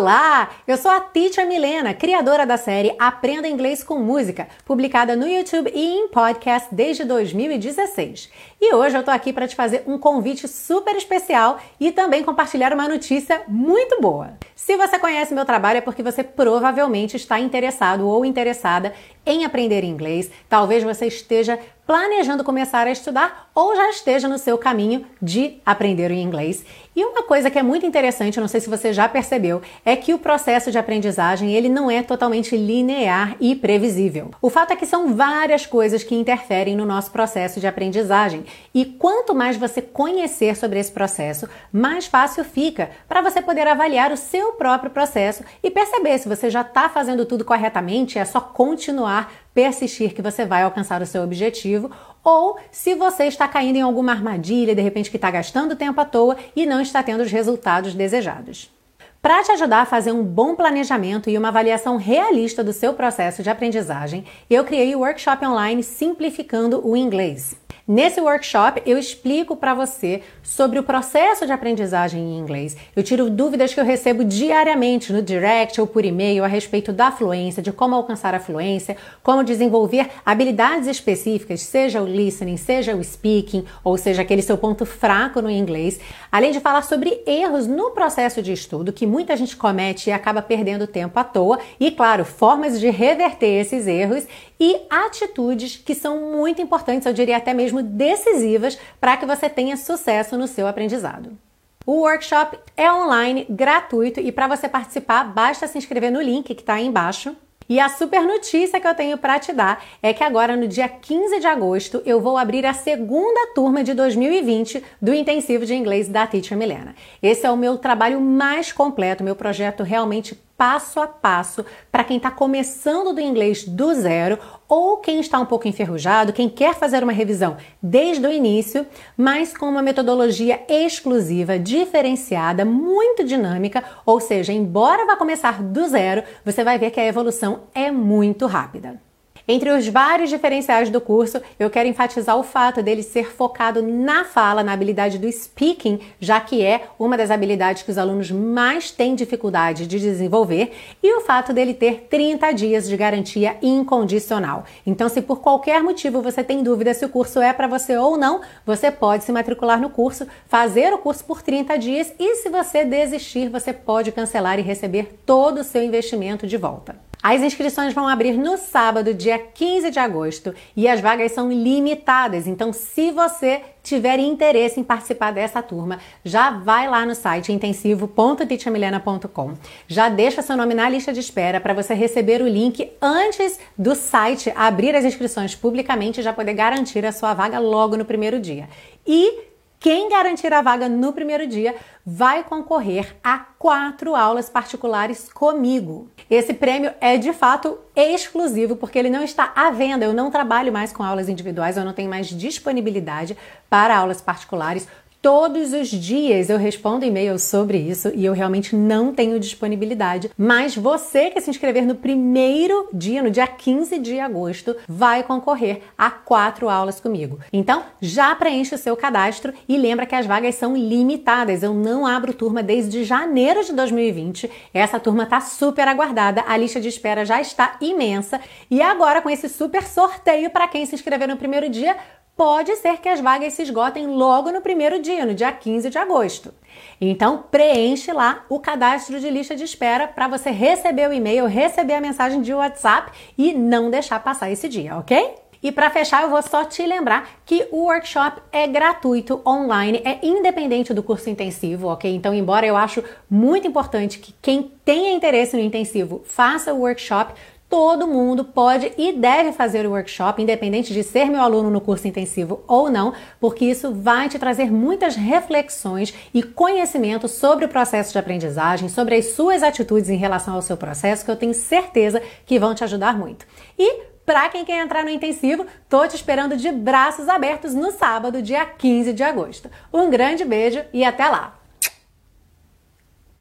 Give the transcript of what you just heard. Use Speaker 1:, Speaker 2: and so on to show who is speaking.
Speaker 1: Olá, eu sou a Teacher Milena, criadora da série Aprenda Inglês com Música, publicada no YouTube e em podcast desde 2016. E hoje eu tô aqui para te fazer um convite super especial e também compartilhar uma notícia muito boa. Se você conhece meu trabalho é porque você provavelmente está interessado ou interessada em aprender inglês. Talvez você esteja planejando começar a estudar ou já esteja no seu caminho de aprender o inglês. E uma coisa que é muito interessante, não sei se você já percebeu, é que o processo de aprendizagem ele não é totalmente linear e previsível. O fato é que são várias coisas que interferem no nosso processo de aprendizagem. E quanto mais você conhecer sobre esse processo, mais fácil fica para você poder avaliar o seu próprio processo e perceber se você já está fazendo tudo corretamente, é só continuar persistir que você vai alcançar o seu objetivo, ou se você está caindo em alguma armadilha, de repente que está gastando tempo à toa e não está tendo os resultados desejados. Para te ajudar a fazer um bom planejamento e uma avaliação realista do seu processo de aprendizagem, eu criei o workshop online Simplificando o Inglês. Nesse workshop eu explico para você sobre o processo de aprendizagem em inglês. Eu tiro dúvidas que eu recebo diariamente no direct ou por e-mail a respeito da fluência, de como alcançar a fluência, como desenvolver habilidades específicas, seja o listening, seja o speaking, ou seja aquele seu ponto fraco no inglês, além de falar sobre erros no processo de estudo que muita gente comete e acaba perdendo tempo à toa, e claro, formas de reverter esses erros e atitudes que são muito importantes, eu diria até mesmo decisivas, para que você tenha sucesso no seu aprendizado. O workshop é online, gratuito e para você participar basta se inscrever no link que está aí embaixo. E a super notícia que eu tenho para te dar é que agora no dia 15 de agosto eu vou abrir a segunda turma de 2020 do intensivo de inglês da Teacher Milena. Esse é o meu trabalho mais completo, meu projeto realmente passo a passo para quem está começando do inglês do zero ou quem está um pouco enferrujado, quem quer fazer uma revisão desde o início, mas com uma metodologia exclusiva, diferenciada, muito dinâmica, ou seja, embora vá começar do zero, você vai ver que a evolução é muito rápida. Entre os vários diferenciais do curso, eu quero enfatizar o fato dele ser focado na fala, na habilidade do speaking, já que é uma das habilidades que os alunos mais têm dificuldade de desenvolver, e o fato dele ter 30 dias de garantia incondicional. Então, se por qualquer motivo você tem dúvida se o curso é para você ou não, você pode se matricular no curso, fazer o curso por 30 dias e se você desistir, você pode cancelar e receber todo o seu investimento de volta. As inscrições vão abrir no sábado, dia 15 de agosto, e as vagas são limitadas. Então, se você tiver interesse em participar dessa turma, já vai lá no site intensivo.titiamilena.com. Já deixa seu nome na lista de espera para você receber o link antes do site abrir as inscrições publicamente e já poder garantir a sua vaga logo no primeiro dia. E quem garantir a vaga no primeiro dia vai concorrer a quatro aulas particulares comigo. Esse prêmio é de fato exclusivo porque ele não está à venda. Eu não trabalho mais com aulas individuais, eu não tenho mais disponibilidade para aulas particulares. Todos os dias eu respondo e-mails sobre isso e eu realmente não tenho disponibilidade. Mas você que se inscrever no primeiro dia, no dia 15 de agosto, vai concorrer a quatro aulas comigo. Então já preenche o seu cadastro e lembra que as vagas são limitadas. Eu não abro turma desde janeiro de 2020. Essa turma tá super aguardada, a lista de espera já está imensa e agora com esse super sorteio para quem se inscrever no primeiro dia pode ser que as vagas se esgotem logo no primeiro dia, no dia 15 de agosto. Então, preenche lá o cadastro de lista de espera para você receber o e-mail, receber a mensagem de WhatsApp e não deixar passar esse dia, ok? E para fechar, eu vou só te lembrar que o workshop é gratuito, online, é independente do curso intensivo, ok? Então, embora eu acho muito importante que quem tenha interesse no intensivo faça o workshop, Todo mundo pode e deve fazer o workshop, independente de ser meu aluno no curso intensivo ou não, porque isso vai te trazer muitas reflexões e conhecimento sobre o processo de aprendizagem, sobre as suas atitudes em relação ao seu processo, que eu tenho certeza que vão te ajudar muito. E para quem quer entrar no intensivo, tô te esperando de braços abertos no sábado, dia 15 de agosto. Um grande beijo e até lá!